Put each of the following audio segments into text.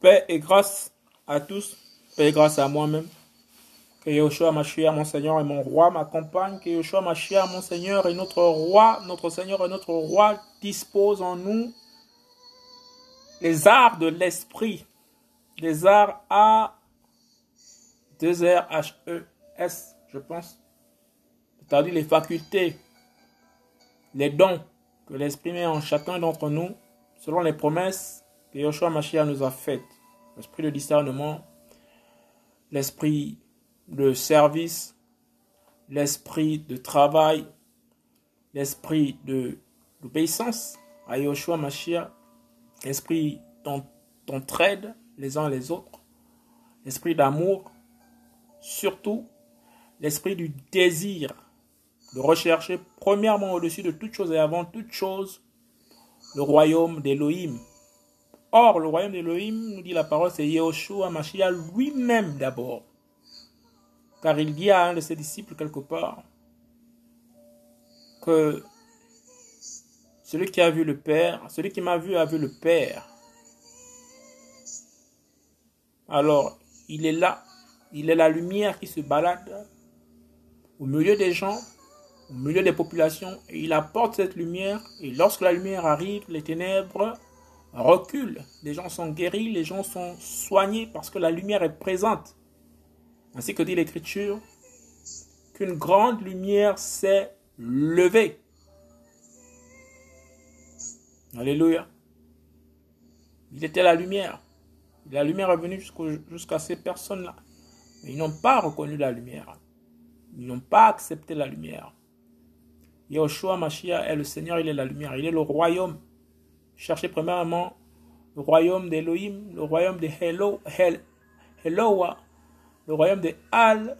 Paix et grâce à tous, paix et grâce à moi-même. Que Yoshua, ma chère, mon Seigneur et mon roi m'accompagne. Que Yoshua, ma chère, mon Seigneur et notre roi, notre Seigneur et notre roi dispose en nous les arts de l'esprit. Les arts A, 2 R, H, E, S, je pense. C'est-à-dire les facultés, les dons que l'esprit met en chacun d'entre nous, selon les promesses que Yoshua Mashiach nous a faites. L'esprit de discernement, l'esprit de service, l'esprit de travail, l'esprit d'obéissance à Yoshua Mashiach, l'esprit d'entraide les uns les autres, l'esprit d'amour, surtout l'esprit du désir de rechercher premièrement au-dessus de toute chose et avant toute chose le royaume d'Élohim. Or, le royaume d'Élohim, nous dit la parole, c'est Yehoshua Mashiach lui-même d'abord. Car il dit à un de ses disciples quelque part que celui qui a vu le Père, celui qui m'a vu a vu le Père. Alors, il est là, il est la lumière qui se balade au milieu des gens, au milieu des populations, et il apporte cette lumière, et lorsque la lumière arrive, les ténèbres reculent. Les gens sont guéris, les gens sont soignés parce que la lumière est présente. Ainsi que dit l'Écriture, qu'une grande lumière s'est levée. Alléluia. Il était la lumière. La lumière est venue jusqu'à ces personnes-là. Ils n'ont pas reconnu la lumière. Ils n'ont pas accepté la lumière. Yahushua Mashiach est le Seigneur, il est la lumière, il est le royaume. Cherchez premièrement le royaume d'Elohim, le royaume de Hello, Hel, Heloa, le royaume de Al,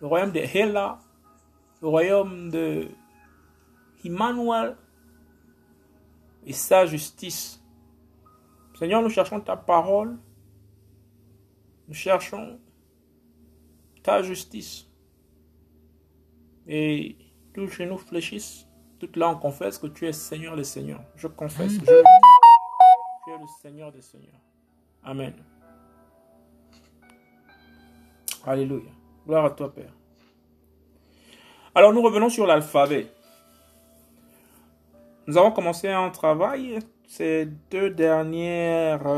le royaume de Hela, le royaume de Emmanuel et sa justice. Seigneur, nous cherchons ta parole, nous cherchons ta justice. Et tout chez nous fléchissent. Toute là, on confesse que tu es Seigneur des Seigneurs. Je confesse que tu es le Seigneur des Seigneurs. Amen. Alléluia. Gloire à toi, Père. Alors, nous revenons sur l'alphabet. Nous avons commencé un travail ces deux dernières 24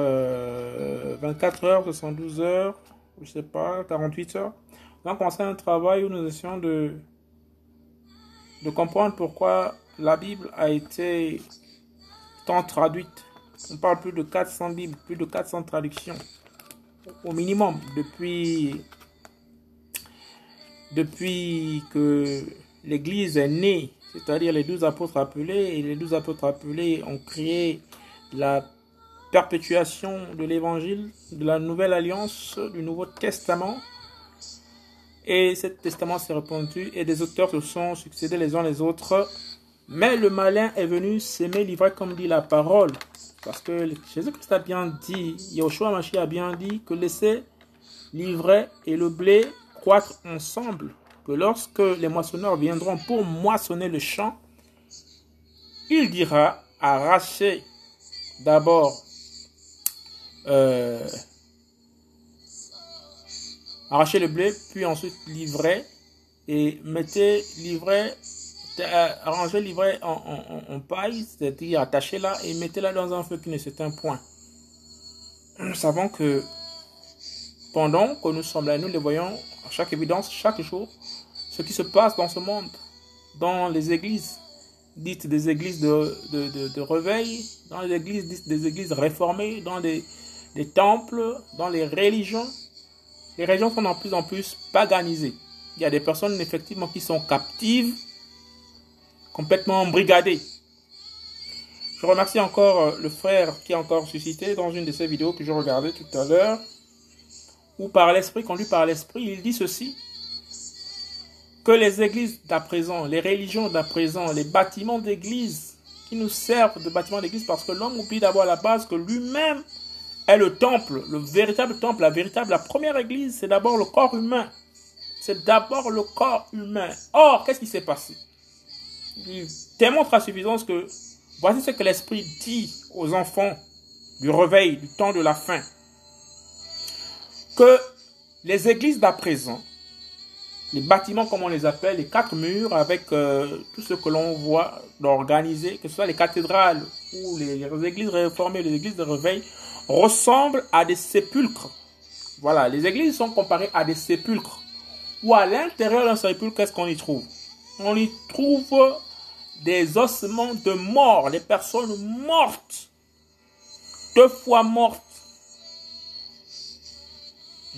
euh, heures, 72 heures, je ne sais pas, 48 heures. Nous avons commencé un travail où nous essayons de comprendre pourquoi la Bible a été tant traduite. On parle plus de 400 Bibles, plus de 400 traductions au minimum depuis, depuis que l'Église est née, c'est-à-dire les douze apôtres appelés, et les douze apôtres appelés ont créé la perpétuation de l'Évangile, de la Nouvelle Alliance, du Nouveau Testament. Et ce testament s'est répandu et des auteurs se sont succédés les uns les autres. Mais le malin est venu s'aimer livrer comme dit la parole. Parce que Jésus-Christ a bien dit, Yahushua Mashiach a bien dit que laisser l'ivraie et le blé croître ensemble. Que lorsque les moissonneurs viendront pour moissonner le champ, il dira arracher d'abord euh, arrachez le blé, puis ensuite livrez et mettez l'ivraie, euh, arrangez l'ivraie en, en, paille, c'est-à-dire attachez-la et mettez-la dans un feu qui ne s'éteint point. Nous savons que pendant que nous sommes là, nous les voyons à chaque évidence, chaque jour, ce qui se passe dans ce monde, dans les églises, dites des églises de, de, de, réveil, dans les églises dites des églises réformées, dans des, des temples, dans les religions, les régions sont de plus en plus paganisées. Il y a des personnes effectivement qui sont captives, complètement embrigadées. Je remercie encore euh, le frère qui a encore suscité dans une de ces vidéos que je regardais tout à l'heure, où par l'esprit, conduit par l'esprit, il dit ceci, que les églises d'à présent, les religions d'à présent, les bâtiments d'église qui nous servent de bâtiments d'église parce que l'homme oublie d'avoir la base que lui-même est le temple, le véritable temple, la véritable, la première église, c'est d'abord le corps humain. C'est d'abord le corps humain. Or, qu'est-ce qui s'est passé? Il démontre à suffisance que voici ce que l'Esprit dit aux enfants du réveil, du temps de la fin. que les églises d'à présent, les bâtiments comme on les appelle, les quatre murs avec euh, tout ce que l'on voit d'organiser, que ce soit les cathédrales ou les, églises réformées, les églises de réveil, ressemblent à des sépulcres. Voilà, les églises sont comparées à des sépulcres. Ou à l'intérieur d'un sépulcre, qu'est-ce qu'on y trouve? On y trouve des ossements de mort, des personnes mortes, deux fois mortes.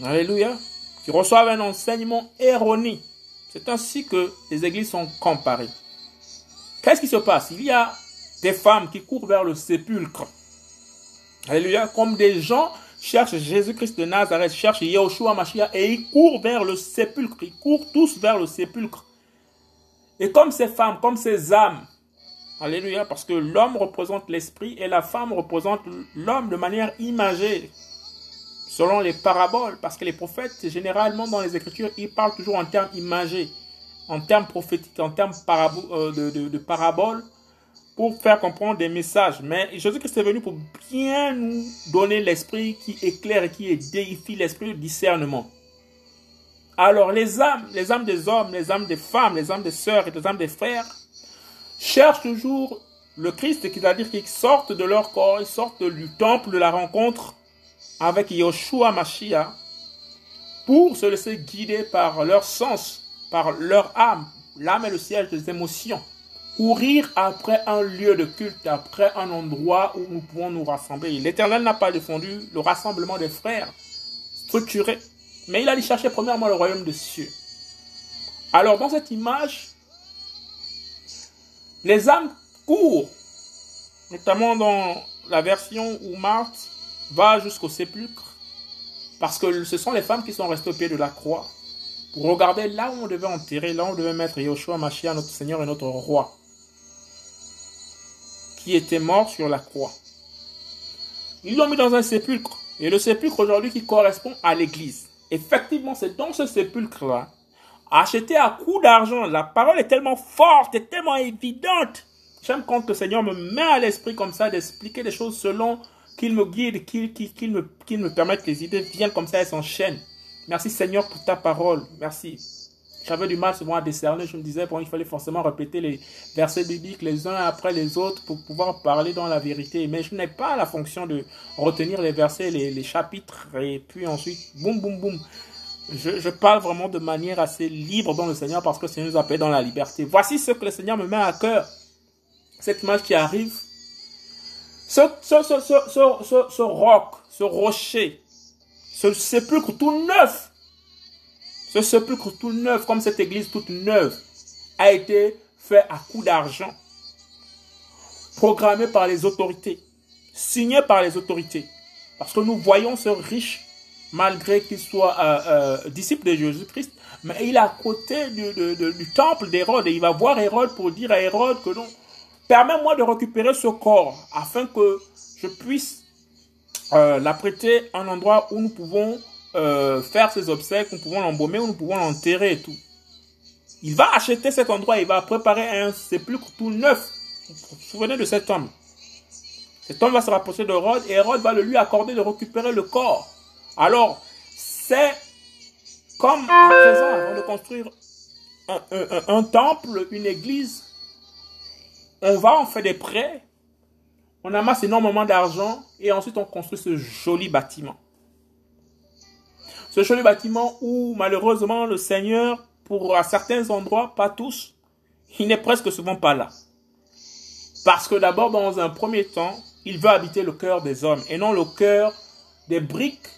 Alléluia. Qui reçoivent un enseignement erroné. C'est ainsi que les églises sont comparées. Qu'est-ce qui se passe? Il y a des femmes qui courent vers le sépulcre. Alléluia. Comme des gens cherchent Jésus-Christ de Nazareth, cherchent Yahushua Mashiach et ils courent vers le sépulcre. Ils courent tous vers le sépulcre. Et comme ces femmes, comme ces âmes, Alléluia, parce que l'homme représente l'esprit et la femme représente l'homme de manière imagée, selon les paraboles, parce que les prophètes, généralement dans les Écritures, ils parlent toujours en termes imagés, en termes prophétiques, en termes euh, de, de, paraboles, pour faire comprendre des messages. Mais Jésus-Christ est venu pour bien nous donner l'esprit qui éclaire et qui déifie l'esprit de discernement. Alors les âmes, les âmes des hommes, les âmes des femmes, les âmes des sœurs et les âmes des frères cherchent toujours le Christ, c'est-à-dire qu'ils sortent de leur corps, ils sortent du temple de la rencontre avec Yoshua Mashiach pour se laisser guider par leur sens, par leur âme. L'âme est le siège des émotions. Courir après un lieu de culte, après un endroit où nous pouvons nous rassembler. L'Éternel n'a pas défendu le rassemblement des frères structuré mais il allait chercher premièrement le royaume des cieux. Alors dans cette image, les âmes courent, notamment dans la version où Marthe va jusqu'au sépulcre, parce que ce sont les femmes qui sont restées au pied de la croix, pour regarder là où on devait enterrer, là où on devait mettre Yoshua Mashiach, notre Seigneur et notre Roi, qui était mort sur la croix. Ils l'ont mis dans un sépulcre, et le sépulcre aujourd'hui qui correspond à l'église. Effectivement, c'est dans ce sépulcre-là, acheté à coup d'argent. La parole est tellement forte et tellement évidente. J'aime quand le Seigneur me met à l'esprit comme ça d'expliquer des choses selon qu'il me guide, qu'il me, me permette que les idées viennent comme ça et s'enchaînent. Merci Seigneur pour ta parole. Merci. J'avais du mal souvent à décerner. Je me disais, bon, il fallait forcément répéter les versets bibliques les uns après les autres pour pouvoir parler dans la vérité. Mais je n'ai pas la fonction de retenir les versets, les, chapitres et puis ensuite, boum, boum, boum. Je, parle vraiment de manière assez libre dans le Seigneur parce que le Seigneur nous appelle dans la liberté. Voici ce que le Seigneur me met à cœur. Cette image qui arrive. Ce, ce, ce roc, ce rocher, ce sépulcre tout neuf ce sépulcre tout neuf, comme cette église toute neuve, a été fait à coup d'argent, programmé par les autorités, signé par les autorités. Parce que nous voyons ce riche, malgré qu'il soit euh, euh, disciple de Jésus-Christ, mais il est à côté du, temple d'Hérode et il va voir Hérode pour dire à Hérode que non, permets-moi de récupérer ce corps afin que je puisse euh, l'apprêter à un endroit où nous pouvons euh, faire ses obsèques, nous pouvons l'embaumer ou nous pouvons l'enterrer et tout. Il va acheter cet endroit, il va préparer un sépulcre tout neuf. Vous vous souvenez de cet homme? Cet homme va se rapprocher de Hérode et Hérode va le lui accorder de récupérer le corps. Alors, c'est comme à présent, avant de construire un, un temple, une église, on va, on fait des prêts, on amasse énormément d'argent et ensuite on construit ce joli bâtiment. Ce joli bâtiment où malheureusement le Seigneur, pour à certains endroits, pas tous, il n'est presque souvent pas là. Parce que d'abord, dans un premier temps, il veut habiter le cœur des hommes et non le cœur des briques.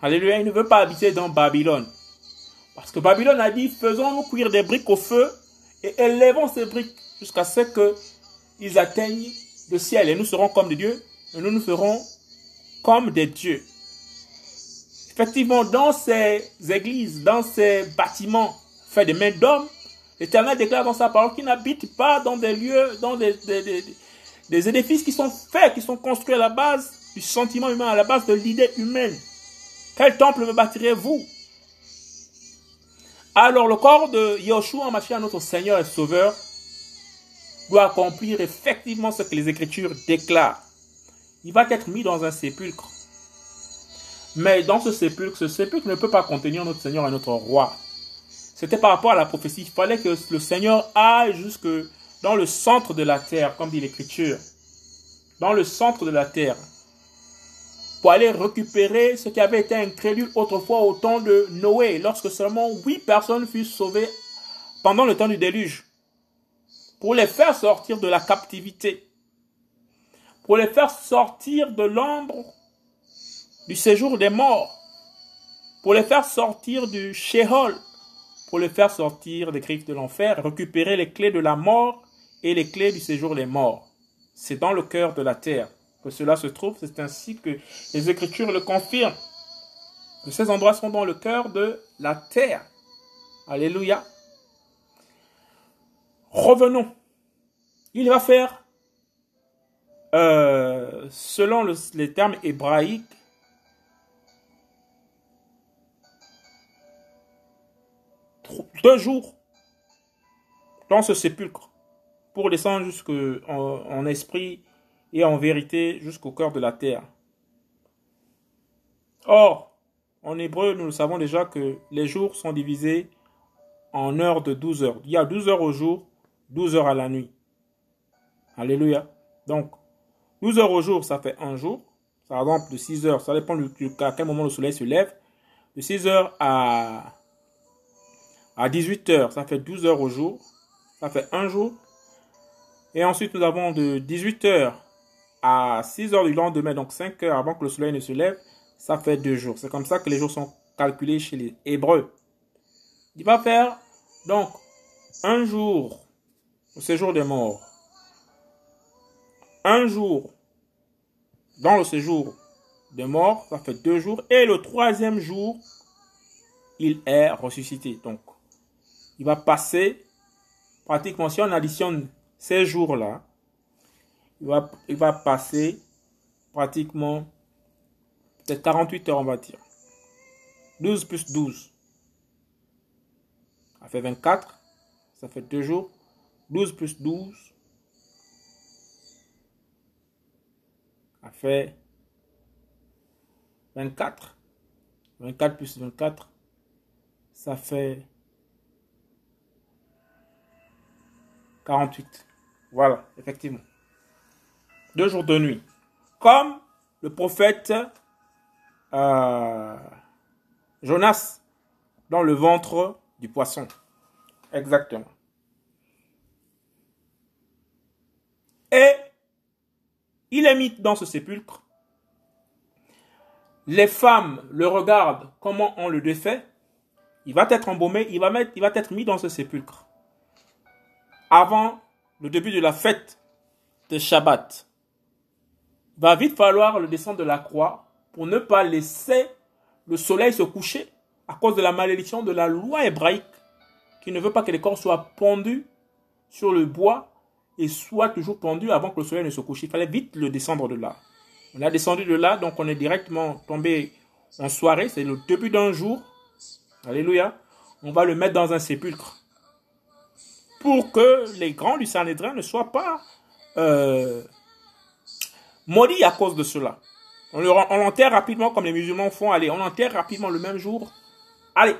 Alléluia, il ne veut pas habiter dans Babylone. Parce que Babylone a dit, faisons-nous cuire des briques au feu et élevons ces briques jusqu'à ce qu'ils atteignent le ciel et nous serons comme des dieux et nous nous ferons comme des dieux. Effectivement, dans ces églises, dans ces bâtiments faits de mains d'hommes, l'Éternel déclare dans sa parole qu'il n'habite pas dans des lieux, dans des, édifices qui sont faits, qui sont construits à la base du sentiment humain, à la base de l'idée humaine. Quel temple me bâtirez-vous? Alors le corps de Yoshua Mashiach, notre Seigneur et Sauveur, doit accomplir effectivement ce que les Écritures déclarent. Il va être mis dans un sépulcre. Mais dans ce sépulcre, ce sépulcre ne peut pas contenir notre Seigneur et notre Roi. C'était par rapport à la prophétie. Il fallait que le Seigneur aille jusque dans le centre de la terre, comme dit l'Écriture. Dans le centre de la terre. Pour aller récupérer ce qui avait été incrédule autrefois au temps de Noé, lorsque seulement huit personnes furent sauvées pendant le temps du déluge. Pour les faire sortir de la captivité. Pour les faire sortir de l'ombre du séjour des morts, pour les faire sortir du Sheol, pour les faire sortir des griffes de l'enfer, récupérer les clés de la mort et les clés du séjour des morts. C'est dans le cœur de la terre que cela se trouve, c'est ainsi que les Écritures le confirment. Que ces endroits sont dans le cœur de la terre. Alléluia. Revenons. Il va faire, euh, selon les termes hébraïques, deux jours dans ce sépulcre pour descendre jusqu'en en esprit et en vérité jusqu'au cœur de la terre. Or, en hébreu, nous savons déjà que les jours sont divisés en heures de 12 heures. Il y a 12 heures au jour, 12 heures à la nuit. Alléluia. Donc, 12 heures au jour, ça fait un jour. Par exemple, de 6 heures, ça dépend de, à quel moment le soleil se lève. De 6 heures à à 18 heures, ça fait 12 heures au jour. Ça fait un jour. Et ensuite, nous avons de 18 heures à 6 heures du lendemain, donc 5 heures avant que le soleil ne se lève, ça fait deux jours. C'est comme ça que les jours sont calculés chez les Hébreux. Il va faire donc un jour au séjour des morts, un jour dans le séjour des morts, ça fait deux jours, et le troisième jour, il est ressuscité. Donc, il va passer pratiquement, si on additionne ces jours-là, il va, il va passer pratiquement peut-être 48 heures, on va dire. 12 plus 12. Ça fait 24. Ça fait 2 jours. 12 plus 12. Ça fait 24. 24 plus 24. Ça fait 48. Voilà, effectivement. Deux jours de nuit. Comme le prophète euh, Jonas dans le ventre du poisson. Exactement. Et il est mis dans ce sépulcre. Les femmes le regardent comment on le défait. Il va être embaumé, il va, mettre, il va être mis dans ce sépulcre avant le début de la fête de Shabbat. Il va vite falloir le descendre de la croix pour ne pas laisser le soleil se coucher à cause de la malédiction de la loi hébraïque qui ne veut pas que les corps soient pendus sur le bois et soient toujours pendus avant que le soleil ne se couche. Il fallait vite le descendre de là. On a descendu de là, donc on est directement tombé en soirée. C'est le début d'un jour. Alléluia. On va le mettre dans un sépulcre pour que les grands du Sanhédrin ne soient pas euh, maudits à cause de cela. On l'enterre rapidement comme les musulmans font. Allez, on l'enterre rapidement le même jour. Allez,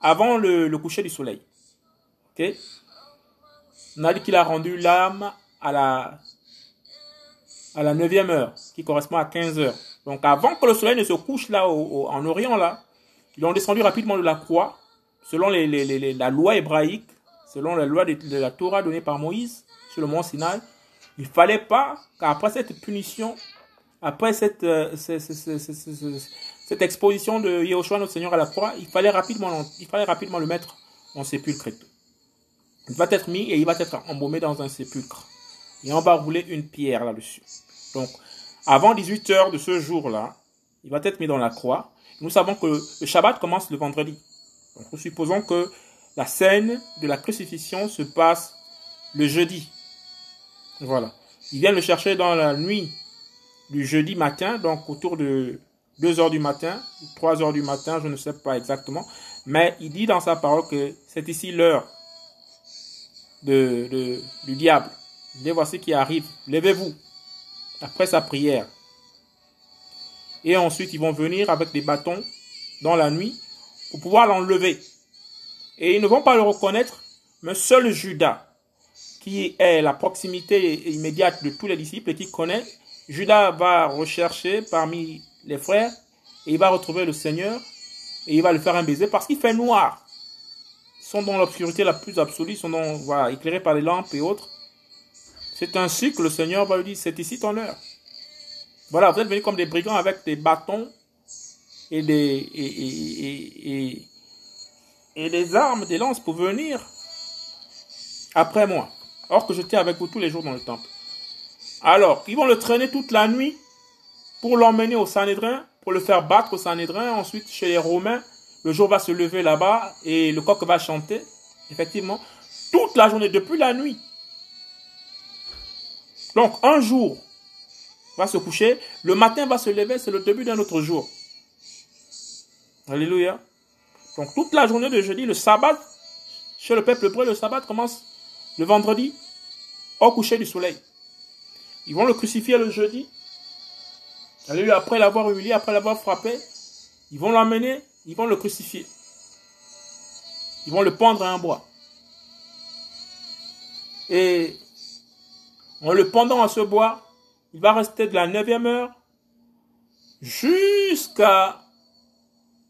avant le, coucher du soleil. Ok? On a dit qu'il a rendu l'âme à la à la 9 heure, qui correspond à 15 heures. Donc avant que le soleil ne se couche là en Orient, là, ils ont descendu rapidement de la croix, selon la loi hébraïque, selon la loi de, la Torah donnée par Moïse sur le mont Sinaï, il fallait pas qu'après cette punition, après cette, euh, cette, exposition de Yehoshua, notre Seigneur, à la croix, il fallait rapidement, il fallait rapidement le mettre en sépulcre. Il va être mis et il va être embaumé dans un sépulcre. Et on va rouler une pierre là-dessus. Donc, avant 18 heures de ce jour-là, il va être mis dans la croix. Nous savons que le Shabbat commence le vendredi. Donc, nous supposons que la scène de la crucifixion se passe le jeudi. Voilà. Il vient le chercher dans la nuit du jeudi matin, donc autour de 2 heures du matin, 3 heures du matin, je ne sais pas exactement. Mais il dit dans sa parole que c'est ici l'heure du diable. Dit voici qui arrive. Levez-vous. Après sa prière. Et ensuite, ils vont venir avec des bâtons dans la nuit pour pouvoir l'enlever. Et ils ne vont pas le reconnaître, mais seul Judas, qui est la proximité immédiate de tous les disciples et qui connaît, Judas va rechercher parmi les frères et il va retrouver le Seigneur et il va le faire un baiser parce qu'il fait noir. Ils sont dans l'obscurité la plus absolue, ils sont dans, éclairés par les lampes et autres. C'est ainsi que le Seigneur va lui dire, c'est ici ton heure. Voilà, vous êtes venus comme des brigands avec des bâtons et des, et, et, des armes, des lances pour venir après moi. Or que j'étais avec vous tous les jours dans le temple. Alors, ils vont le traîner toute la nuit pour l'emmener au Sanhédrin, pour le faire battre au Sanhédrin. Ensuite, chez les Romains, le jour va se lever là-bas et le coq va chanter. Effectivement, toute la journée, depuis la nuit. Donc, un jour va se coucher, le matin va se lever, c'est le début d'un autre jour. Alléluia. Donc, toute la journée de jeudi, le sabbat, chez le peuple hébreu, le sabbat commence le vendredi au coucher du soleil. Ils vont le crucifier le jeudi. Après l'avoir humilié, après l'avoir frappé, ils vont l'emmener, ils vont le crucifier. Ils vont le pendre à un bois. Et en le pendant à ce bois, il va rester de la neuvième heure jusqu'à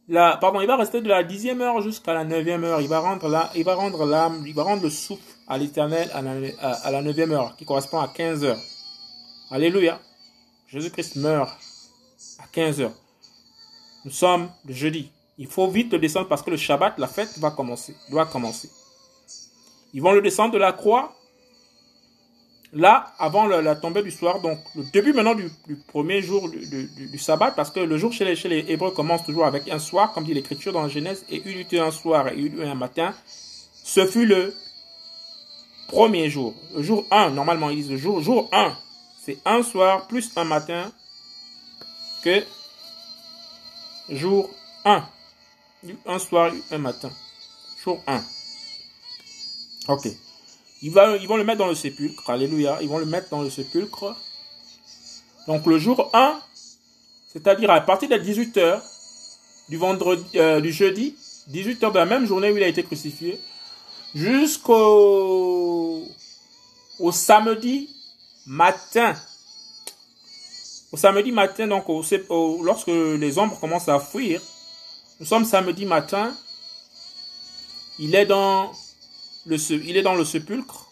la, pardon, il va rester de la dixième heure jusqu'à la neuvième heure. Il va rendre la, il va rendre l'âme, il va rendre le souffle à l'éternel à la, neuvième heure, qui correspond à 15 heures. Alléluia. Jésus-Christ meurt à 15 heures. Nous sommes le jeudi. Il faut vite descendre parce que le Shabbat, la fête, va commencer, doit commencer. Ils vont le descendre de la croix. Là, avant la, tombée du soir, donc le début maintenant du, premier jour du, sabbat, parce que le jour chez les, Hébreux commence toujours avec un soir, comme dit l'Écriture dans la Genèse, et il eut un soir et il eut un matin. Ce fut le premier jour. Le jour 1, normalement ils disent le jour, jour 1 c'est un soir plus un matin que jour 1. Un soir, un matin. Jour 1. Ok. Ils, vont le mettre dans le sépulcre. Alléluia. Ils vont le mettre dans le sépulcre. Donc le jour 1, c'est-à-dire à partir de 18h du vendredi, euh, du jeudi, 18h de la même journée où il a été crucifié, jusqu'au au samedi matin. Au samedi matin, donc lorsque les ombres commencent à fuir, nous sommes samedi matin, il est dans il est dans le sépulcre.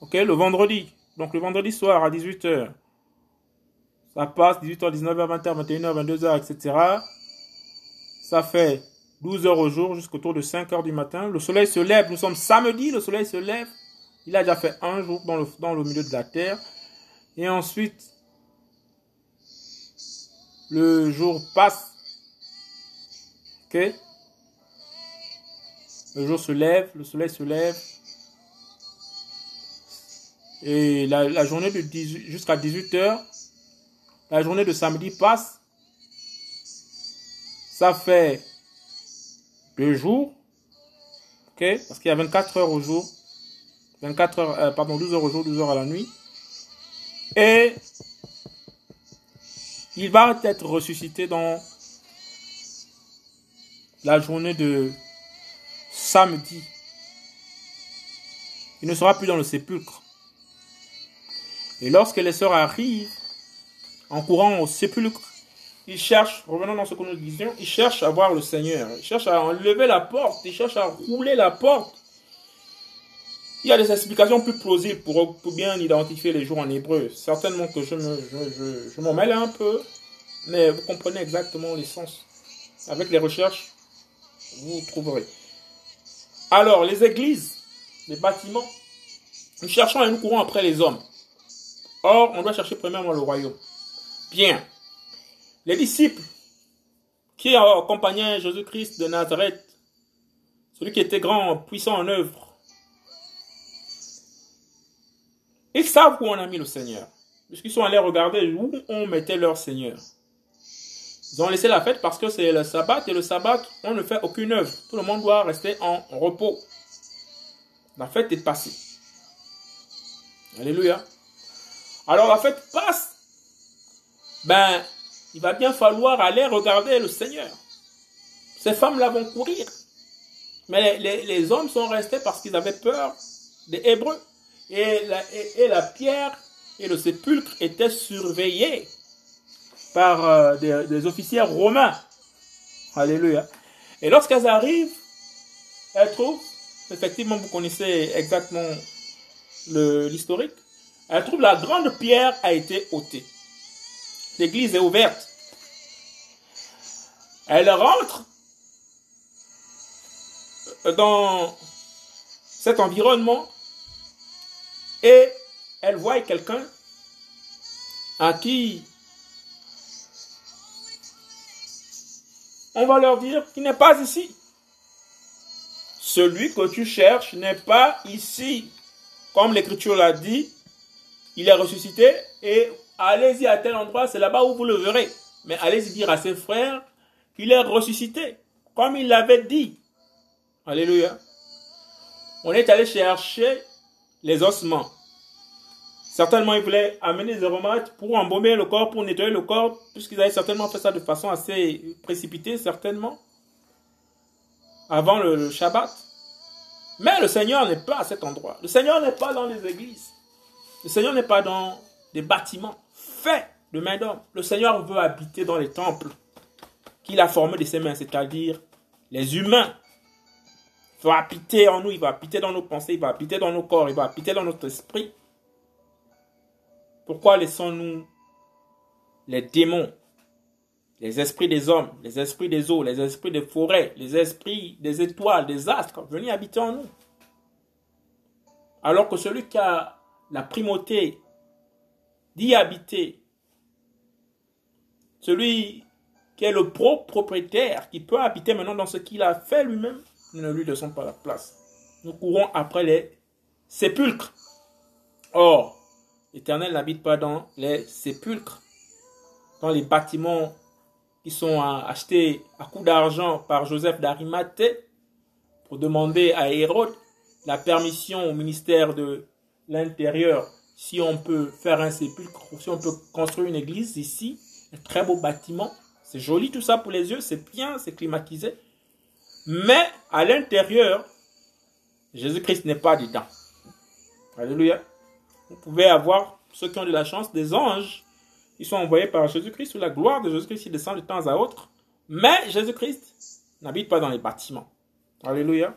Ok, le vendredi. Donc le vendredi soir à 18h. Ça passe 18h, 19h, 20h, 21h, 22h, etc. Ça fait 12 heures au jour jusqu'au de 5 h du matin. Le soleil se lève. Nous sommes samedi, le soleil se lève. Il a déjà fait un jour dans le, dans le milieu de la terre. Et ensuite, le jour passe. Ok? Le jour se lève, le soleil se lève. Et la, journée de jusqu'à 18h, la journée de samedi passe. Ça fait deux jours. Parce qu'il y a 24 heures au jour. 24 heures, euh, pardon, 12 heures au jour, 12 heures à la nuit. Et il va être ressuscité dans la journée de samedi. Il ne sera plus dans le sépulcre. Et lorsque les sœurs arrivent en courant au sépulcre, ils cherchent, revenons dans ce que nous disions, ils cherchent à voir le Seigneur. Ils cherchent à enlever la porte. Ils cherchent à rouler la porte. Il y a des explications plus plausibles pour, bien identifier les jours en hébreu. Certainement que je, je, m'en mêle un peu, mais vous comprenez exactement les sens. Avec les recherches, vous trouverez. Alors, les églises, les bâtiments, nous cherchons et nous courons après les hommes. Or, on doit chercher premièrement le royaume. Bien. Les disciples qui accompagnaient Jésus-Christ de Nazareth, celui qui était grand, puissant en œuvre, Ils savent où on a mis le Seigneur. Puisqu'ils sont allés regarder où on mettait leur Seigneur. Ils ont laissé la fête parce que c'est le sabbat et le sabbat, on ne fait aucune œuvre. Tout le monde doit rester en repos. La fête est passée. Alléluia. Alors la fête passe. Ben, il va bien falloir aller regarder le Seigneur. Ces femmes-là vont courir. Mais les, hommes sont restés parce qu'ils avaient peur des Hébreux. Et la, et, la, pierre et le sépulcre étaient surveillés par euh, des, officiers romains. Alléluia. Et lorsqu'elles arrivent, elles trouvent, effectivement, vous connaissez exactement l'historique, elles trouvent la grande pierre a été ôtée. L'église est ouverte. Elles rentrent dans cet environnement et elle voit quelqu'un à qui on va leur dire qu'il n'est pas ici. Celui que tu cherches n'est pas ici. Comme l'Écriture l'a dit, il est ressuscité et allez-y à tel endroit, c'est là-bas où vous le verrez. Mais allez-y dire à ses frères qu'il est ressuscité, comme il l'avait dit. Alléluia. On est allé chercher les ossements. Certainement, ils voulaient amener des aromates pour embaumer le corps, pour nettoyer le corps, puisqu'ils avaient certainement fait ça de façon assez précipitée, certainement, avant le, Shabbat. Mais le Seigneur n'est pas à cet endroit. Le Seigneur n'est pas dans les églises. Le Seigneur n'est pas dans des bâtiments faits de main d'homme. Le Seigneur veut habiter dans les temples qu'il a formés de ses mains, c'est-à-dire les humains va habiter en nous, il va habiter dans nos pensées, il va habiter dans nos corps, il va habiter dans notre esprit. Pourquoi laissons-nous les démons, les esprits des hommes, les esprits des eaux, les esprits des forêts, les esprits des étoiles, des astres venir habiter en nous? Alors que celui qui a la primauté d'y habiter, celui qui est le propre propriétaire, qui peut habiter maintenant dans ce qu'il a fait lui-même, nous ne lui laissons pas la place. Nous courons après les sépulcres. Or, l'Éternel n'habite pas dans les sépulcres, dans les bâtiments qui sont achetés à coup d'argent par Joseph d'Arimathée pour demander à Hérode la permission au ministère de l'Intérieur si on peut faire un sépulcre, si on peut construire une église ici, un très beau bâtiment. C'est joli tout ça pour les yeux, c'est bien, c'est climatisé. Mais à l'intérieur, Jésus-Christ n'est pas dedans. Alléluia. Vous pouvez avoir, ceux qui ont de la chance, des anges qui sont envoyés par Jésus-Christ sous la gloire de Jésus-Christ qui descend de temps à autre. Mais Jésus-Christ n'habite pas dans les bâtiments. Alléluia.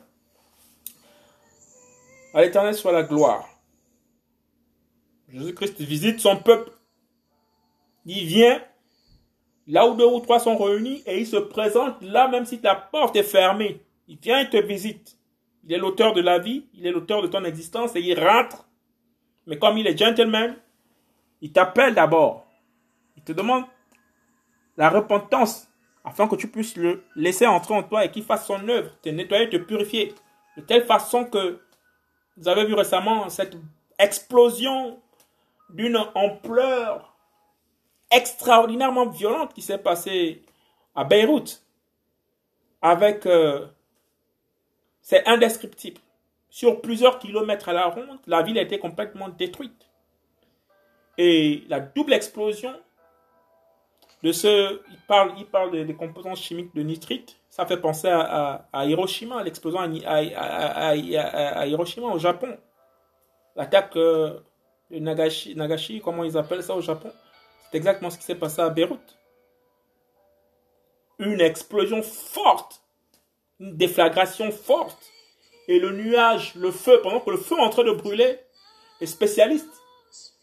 À l'éternel soit la gloire. Jésus-Christ visite son peuple. Il vient là où deux ou trois sont réunis et il se présente là même si ta porte est fermée. Il vient et te visite. Il est l'auteur de la vie, il est l'auteur de ton existence et il rentre. Mais comme il est gentleman, il t'appelle d'abord. Il te demande la repentance afin que tu puisses le laisser entrer en toi et qu'il fasse son œuvre, te nettoyer, te purifier. De telle façon que vous avez vu récemment cette explosion d'une ampleur extraordinairement violente qui s'est passée à Beyrouth. Avec... Euh, c'est indescriptible. Sur plusieurs kilomètres à la ronde, la ville a été complètement détruite. Et la double explosion de ce... Il parle, il parle des, composants chimiques de nitrite. Ça fait penser à, Hiroshima, l'explosion à, Hiroshima au Japon. L'attaque euh, de Nagashi, comment ils appellent ça au Japon? C'est exactement ce qui s'est passé à Beyrouth. Une explosion forte, une déflagration forte. Et le nuage, le feu, pendant que le feu est en train de brûler, les spécialistes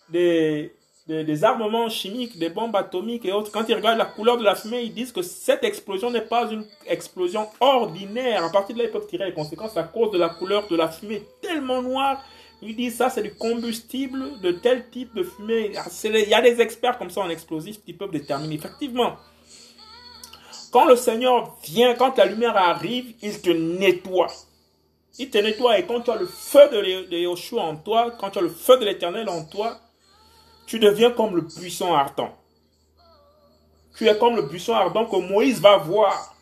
des, des, armements chimiques, des bombes atomiques et autres, quand ils regardent la couleur de la fumée, ils disent que cette explosion n'est pas une explosion ordinaire. À partir de là, ils peuvent tirer les conséquences à cause de la couleur de la fumée tellement noire il dit ça, c'est du combustible de tel type de fumée. Il y a des experts comme ça en explosifs qui peuvent déterminer. Effectivement, quand le Seigneur vient, quand la lumière arrive, il te nettoie. Il te nettoie et quand tu as le feu de Yoshua en toi, quand tu as le feu de l'éternel en toi, tu deviens comme le buisson ardent. Tu es comme le buisson ardent que Moïse va voir.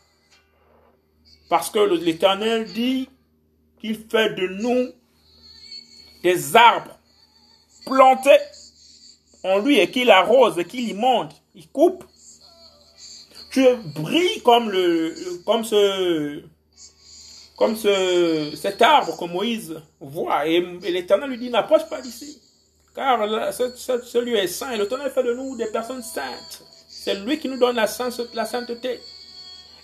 Parce que l'éternel dit qu'il fait de nous des arbres plantés en lui et qu'il arrose et qu'il y monte, il coupe tu brilles comme le, comme ce, comme ce, cet arbre que Moïse voit. Et, l'Éternel lui dit, n'approche pas d'ici. Car ce, lieu est saint et l'Éternel fait de nous des personnes saintes. C'est lui qui nous donne la, la sainteté.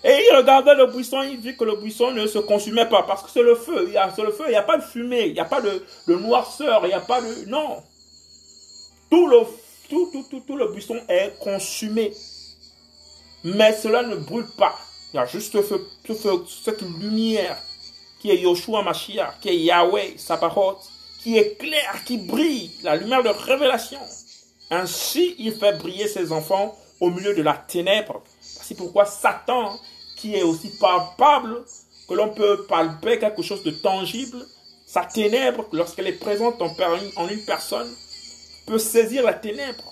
Et il regardait le buisson, il vit que le buisson ne se consumait pas parce que c'est le feu. Il y a, le feu, il n'y a pas de fumée, il n'y a pas de, noirceur, il n'y a pas de... Non. Tout le, tout, tout, tout le buisson est consumé. Mais cela ne brûle pas. Il y a juste cette lumière qui est Yoshua Mashiach, qui est Yahweh, Sabaoth, qui est claire, qui brille, la lumière de révélation. Ainsi, il fait briller ses enfants au milieu de la ténèbre. C'est pourquoi Satan, qui est aussi palpable, que l'on peut palper quelque chose de tangible, sa ténèbre, lorsqu'elle est présente en, en une personne, peut saisir la ténèbre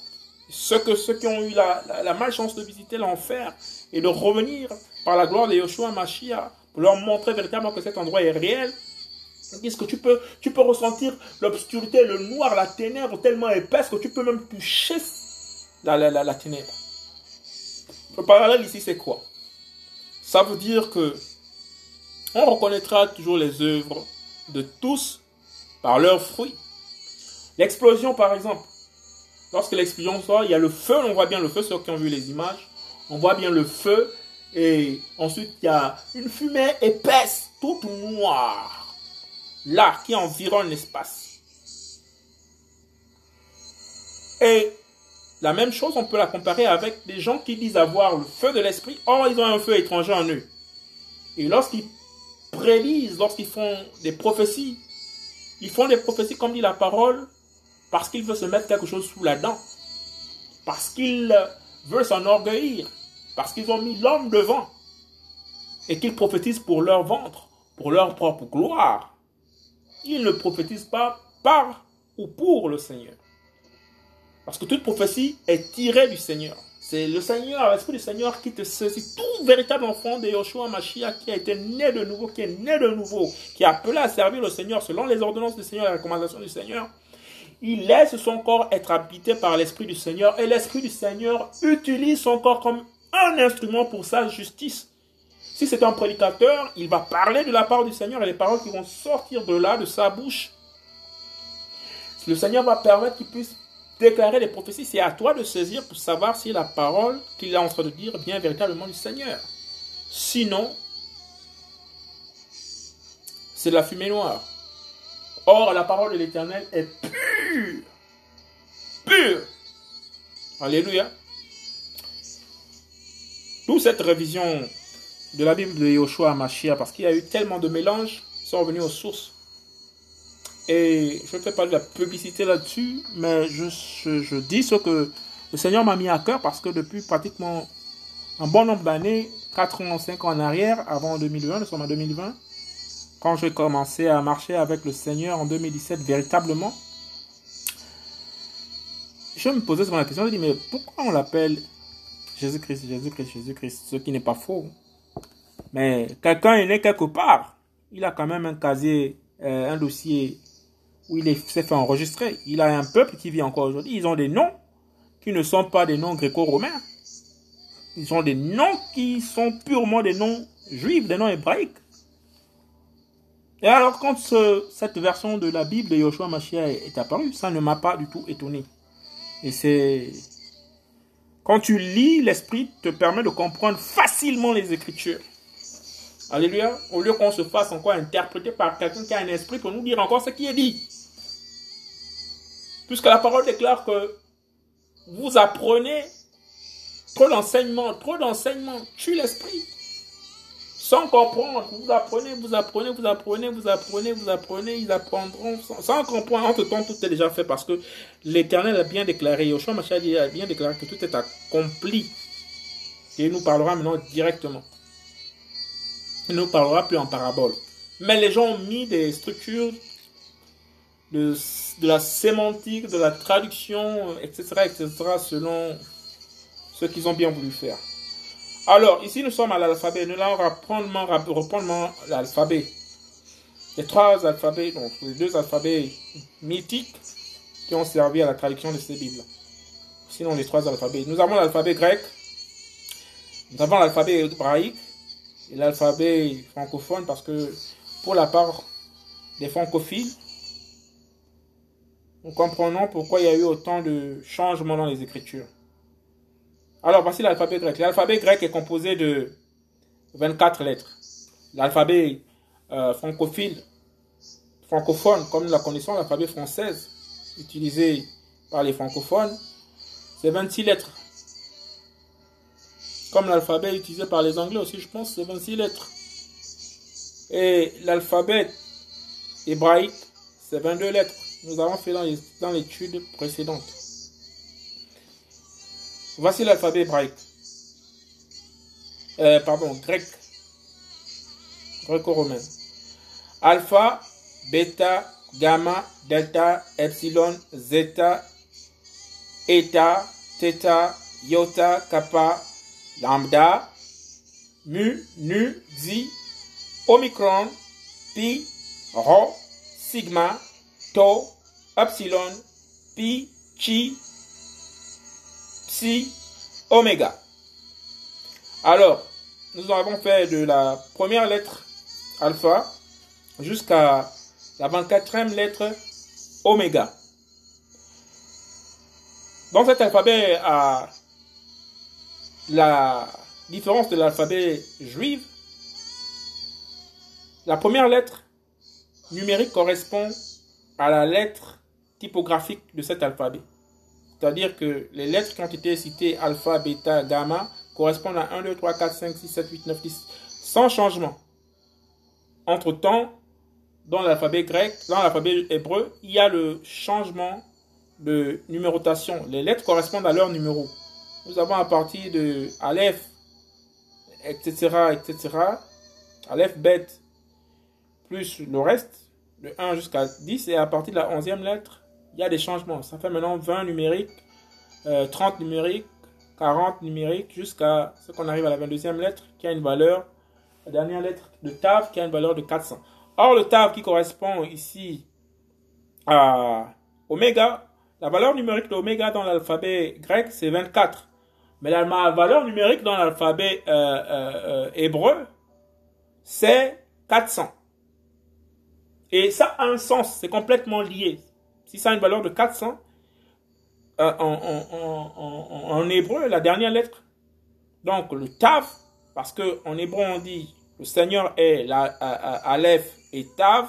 ceux, que, ceux qui ont eu la, malchance de visiter l'enfer et de revenir par la gloire de Yoshua Mashiach pour leur montrer véritablement que cet endroit est réel, disent que tu peux, tu peux ressentir l'obscurité, le noir, la ténèbre tellement épaisse que tu peux même toucher la, la, la ténèbre. Le parallèle ici, c'est quoi? Ça veut dire que on reconnaîtra toujours les œuvres de tous par leurs fruits. L'explosion, par exemple, Lorsque l'explosion sort, il y a le feu, on voit bien le feu, ceux qui ont vu les images, on voit bien le feu, et ensuite il y a une fumée épaisse, toute noire, là, qui environne l'espace. Et la même chose, on peut la comparer avec des gens qui disent avoir le feu de l'esprit, or ils ont un feu étranger en eux. Et lorsqu'ils prédisent, lorsqu'ils font des prophéties, ils font des prophéties comme dit la parole, parce qu'il veut se mettre quelque chose sous la dent, parce qu'il veut s'enorgueillir, parce qu'ils ont mis l'homme devant, et qu'ils prophétisent pour leur ventre, pour leur propre gloire. Ils ne prophétisent pas par ou pour le Seigneur. Parce que toute prophétie est tirée du Seigneur. C'est le Seigneur, l'Esprit du Seigneur qui te saisit. Tout véritable enfant de Yoshua Mashiach qui a été né de nouveau, qui est né de nouveau, qui est appelé à servir le Seigneur selon les ordonnances du Seigneur et les recommandations du Seigneur, il laisse son corps être habité par l'Esprit du Seigneur et l'Esprit du Seigneur utilise son corps comme un instrument pour sa justice. Si c'est un prédicateur, il va parler de la part du Seigneur et les paroles qui vont sortir de là, de sa bouche. Le Seigneur va permettre qu'il puisse déclarer des prophéties. C'est à toi de saisir pour savoir si la parole qu'il est en train de dire vient véritablement du Seigneur. Sinon, c'est de la fumée noire. Or, la parole de l'Éternel est pure. Pure. Alléluia. D'où cette révision de la Bible de Yoshua à Machia, parce qu'il y a eu tellement de mélanges, sont revenus aux sources. Et je ne fais pas de la publicité là-dessus, mais je, je, dis ce que le Seigneur m'a mis à cœur, parce que depuis pratiquement un bon nombre d'années, 4 ans, 5 ans en arrière, avant 2020, nous sommes en 2020, quand j'ai commencé à marcher avec le Seigneur en 2017 véritablement, je me posais souvent la question, je me dis, mais pourquoi on l'appelle Jésus-Christ, Jésus-Christ, Jésus-Christ, ce qui n'est pas faux? Mais quelqu'un est né quelque part. Il a quand même un casier, euh, un dossier où il s'est fait enregistrer. Il a un peuple qui vit encore aujourd'hui. Ils ont des noms qui ne sont pas des noms gréco-romains. Ils ont des noms qui sont purement des noms juifs, des noms hébraïques. Et alors, quand cette version de la Bible de Yoshua Mashiach est, apparue, ça ne m'a pas du tout étonné. Et c'est... Quand tu lis, l'Esprit te permet de comprendre facilement les Écritures. Alléluia. Au lieu qu'on se fasse encore interpréter par quelqu'un qui a un esprit pour nous dire encore ce qui est dit. Puisque la parole déclare que vous apprenez trop d'enseignements, trop d'enseignements tue l'esprit sans comprendre. Vous apprenez, vous apprenez, vous apprenez, vous apprenez, vous apprenez, ils apprendront sans, comprendre. Entre temps, tout est déjà fait parce que l'Éternel a bien déclaré, Yoshua Machad a bien déclaré que tout est accompli. Et il nous parlera maintenant directement. Il ne nous parlera plus en parabole. Mais les gens ont mis des structures de, de la sémantique, de la traduction, etc., etc., selon ce qu'ils ont bien voulu faire. Alors, ici, nous sommes à l'alphabet. Nous allons reprendre, l'alphabet. Les trois alphabets, donc les deux alphabets mythiques qui ont servi à la traduction de ces Bibles. Sinon, les trois alphabets. Nous avons l'alphabet grec, Nous avons l'alphabet hébraïque et l'alphabet francophone parce que pour la part des francophiles, nous comprenons pourquoi il y a eu autant de changements dans les écritures. Alors voici l'alphabet grec. L'alphabet grec est composé de 24 lettres. L'alphabet euh, francophile, francophone, comme nous la connaissons, l'alphabet française, utilisé par les francophones, c'est 26 lettres. Comme l'alphabet utilisé par les anglais aussi, je pense, c'est 26 lettres. Et l'alphabet hébraïque, c'est 22 lettres. Nous avons fait dans l'étude précédente. Voici l'alphabet hébraïque. Euh, pardon, grec. Gréco-romain. Alpha, bêta, gamma, delta, epsilon, zeta, eta, theta, iota, kappa, lambda, mu, nu, xi, omicron, pi, rho, sigma, tau, epsilon, pi, chi, psi, oméga. Alors, nous avons fait de la première lettre alpha jusqu'à la 24e lettre oméga. Dans cet alphabet, à la différence de l'alphabet juif, la première lettre numérique correspond à la lettre typographique de cet alphabet. C'est-à-dire que les lettres qui ont été citées, alpha, bêta, gamma, correspondent à 1, 2, 3, 4, 5, 6, 7, 8, 9, 10, sans changement. Entre-temps, dans l'alphabet grec, dans l'alphabet hébreu, il y a le changement de numérotation. Les lettres correspondent à leur numéro. Nous avons à partir de Aleph, etc., etc., Aleph, Bet, plus le reste, de 1 jusqu'à 10, et à partir de la 11e lettre, il y a des changements. Ça fait maintenant 20 numériques, 30 euh, numériques, 40 numériques, jusqu'à ce qu'on arrive à la 22e lettre, qui a une valeur, la dernière lettre de TAV, qui a une valeur de 400. Or, le TAV qui correspond ici à oméga, la valeur numérique d'oméga dans l'alphabet grec, c'est 24. Mais la valeur numérique dans l'alphabet euh, euh, hébreu, c'est 400. Et ça a un sens, c'est complètement lié. Si ça a une valeur de 400, euh, en, hébreu, la dernière lettre, donc le Tav, parce qu'en hébreu on dit le Seigneur est Aleph et Tav,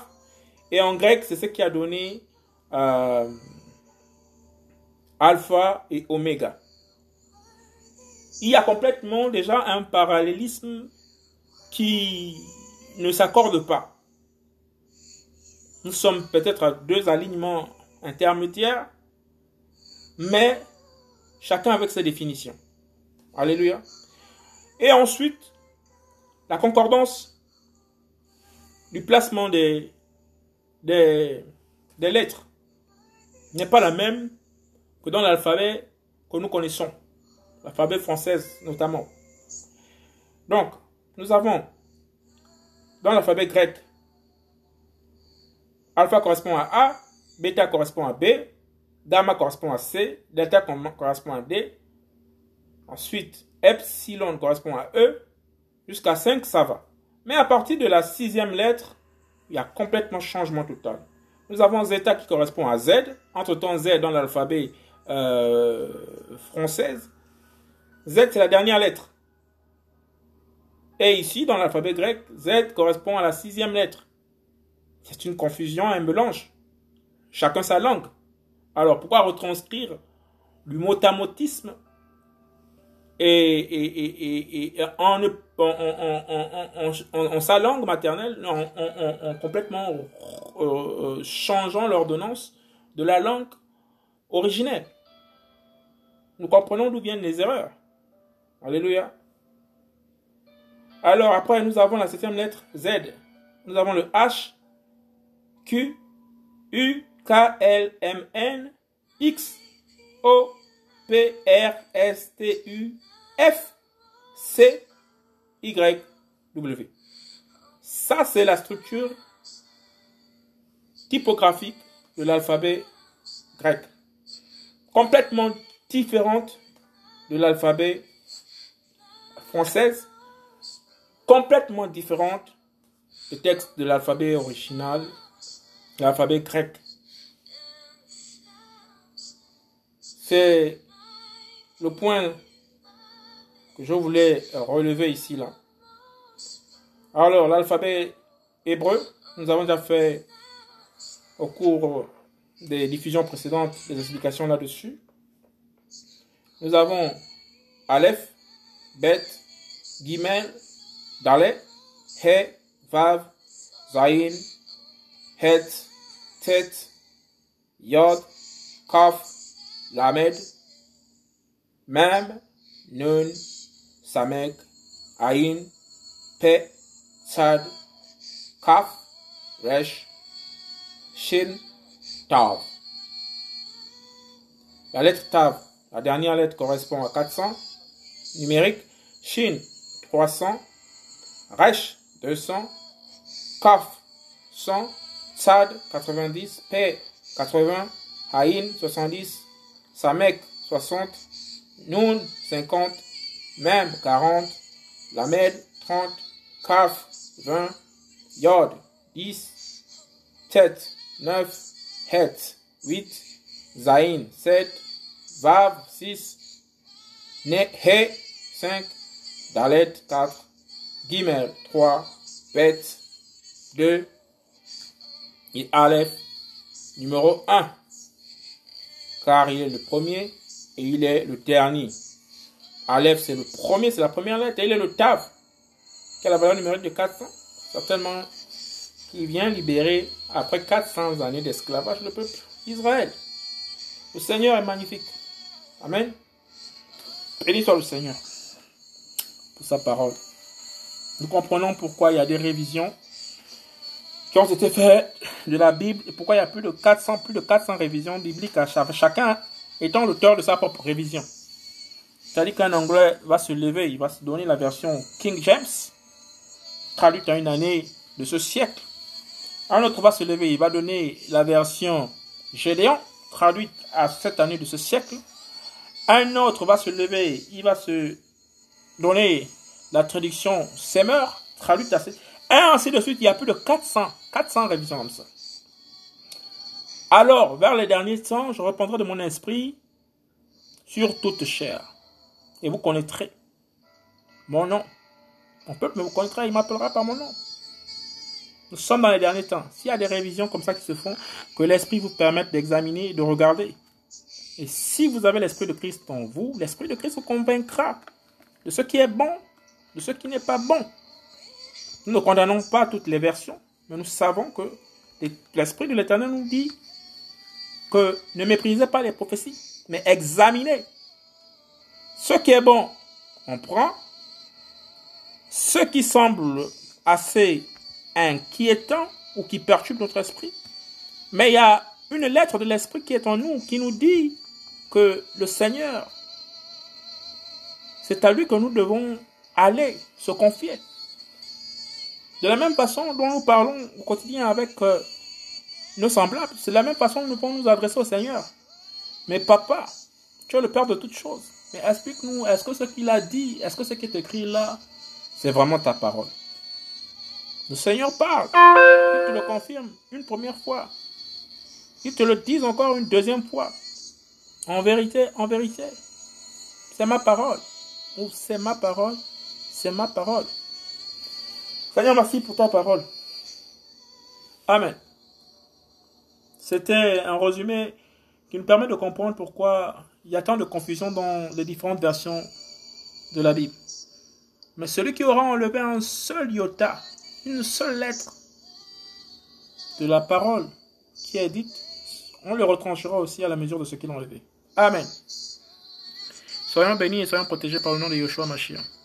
et en grec c'est ce qui a donné euh, Alpha et Oméga. Il y a complètement déjà un parallélisme qui ne s'accorde pas. Nous sommes peut-être à deux alignements intermédiaire, mais chacun avec ses définitions. Alléluia. Et ensuite, la concordance du placement des, des, des lettres n'est pas la même que dans l'alphabet que nous connaissons, l'alphabet français notamment. Donc, nous avons dans l'alphabet grec, alpha correspond à A, bêta correspond à B, gamma correspond à C, delta correspond à D, ensuite epsilon correspond à E, jusqu'à 5 ça va. Mais à partir de la sixième lettre, il y a complètement changement total. Nous avons zeta qui correspond à Z, entre-temps Z dans l'alphabet euh, française. Z c'est la dernière lettre. Et ici, dans l'alphabet grec, Z correspond à la sixième lettre. C'est une confusion, un mélange. Chacun sa langue. Alors pourquoi retranscrire du motamotisme et, et, en, en, sa langue maternelle, en, complètement euh, euh, changeant l'ordonnance de la langue originelle. Nous comprenons d'où viennent les erreurs. Alléluia. Alors après, nous avons la septième lettre Z. Nous avons le H, Q, U, K-L-M-N X O P R S T U F C Y W. Ça, c'est la structure typographique de l'alphabet grec. Complètement différente de l'alphabet française complètement différente du texte de l'alphabet original, l'alphabet grec. C'est le point que je voulais relever ici là. Alors l'alphabet hébreu, nous avons déjà fait au cours des diffusions précédentes des explications là-dessus. Nous avons Aleph, Bet, Gimel, Dalet, He, Vav, Zayin, Het, Tet, Yod, Kaf, Lamed, Mem, Nun, Samek, Ayin, Pe, Sad, Kaf, Resh, Shin, Tav. La lettre Tav, la dernière lettre correspond à 400 numérique. Shin, 300. Resh, 200. Kaf, 100. Sad, 90. Pe, 80. Haïn, 70. Samek, 60. Nun, 50. Mem, 40. Lamed, 30. Kaf, 20. Yod, 10. Tet, 9. Het, 8. Zain, 7. Vav, 6. Ne, He, 5. Dalet, 4. Gimel, 3. Bet, 2. Et Aleph, numéro 1. Car il est le premier et il est le dernier. Aleph, c'est le premier, c'est la première lettre. Et il est le Tav, qui a la valeur numérique de 400. Certainement, qui vient libérer, après 400 années d'esclavage, le peuple d'Israël. Le Seigneur est magnifique. Amen. Béni soit le Seigneur pour sa parole. Nous comprenons pourquoi il y a des révisions qui ont été faites de la Bible et pourquoi il y a plus de 400, plus de 400 révisions bibliques à chacun étant l'auteur de sa propre révision. C'est-à-dire qu'un Anglais va se lever, il va se donner la version King James, traduite à une année de ce siècle. Un autre va se lever, il va donner la version Gédéon, traduite à cette année de ce siècle. Un autre va se lever, il va se donner la traduction Semeur, traduite à cette... Et ainsi de suite, il y a plus de 400, 400 révisions comme ça. Alors, vers les derniers temps, je répondrai de mon esprit sur toute chair. Et vous connaîtrez mon nom. Mon peuple me connaîtra, il m'appellera par mon nom. Nous sommes dans les derniers temps. S'il y a des révisions comme ça qui se font, que l'Esprit vous permette d'examiner, de regarder. Et si vous avez l'Esprit de Christ en vous, l'Esprit de Christ vous convaincra de ce qui est bon, de ce qui n'est pas bon. Nous ne condamnons pas toutes les versions, mais nous savons que l'Esprit de l'Éternel nous dit que ne méprisez pas les prophéties, mais examinez. Ce qui est bon, on prend. Ce qui semble assez inquiétant ou qui perturbe notre esprit. Mais il y a une lettre de l'esprit qui est en nous, qui nous dit que le Seigneur, c'est à lui que nous devons aller se confier. De la même façon dont nous parlons au quotidien avec euh, nos semblables, c'est la même façon que nous pouvons nous adresser au Seigneur. Mais papa, tu es le Père de toutes choses. Mais explique-nous, est-ce que ce qu'il a dit, est-ce que ce qui est écrit là, c'est vraiment ta parole? Le Seigneur parle. Il te le confirme une première fois. Il te le dit encore une deuxième fois. En vérité, en vérité, c'est ma parole. Ou c'est ma parole, c'est ma parole. Seigneur, merci pour ta parole. Amen. C'était un résumé qui nous permet de comprendre pourquoi il y a tant de confusion dans les différentes versions de la Bible. Mais celui qui aura enlevé un seul iota, une seule lettre de la parole qui est dite, on le retranchera aussi à la mesure de ce qu'il a enlevé. Amen. Soyons bénis et soyons protégés par le nom de Yoshua Mashiach.